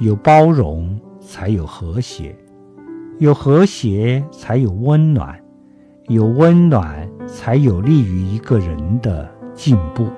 有包容才有和谐有和谐才有温暖有温暖才有利于一个人的进步。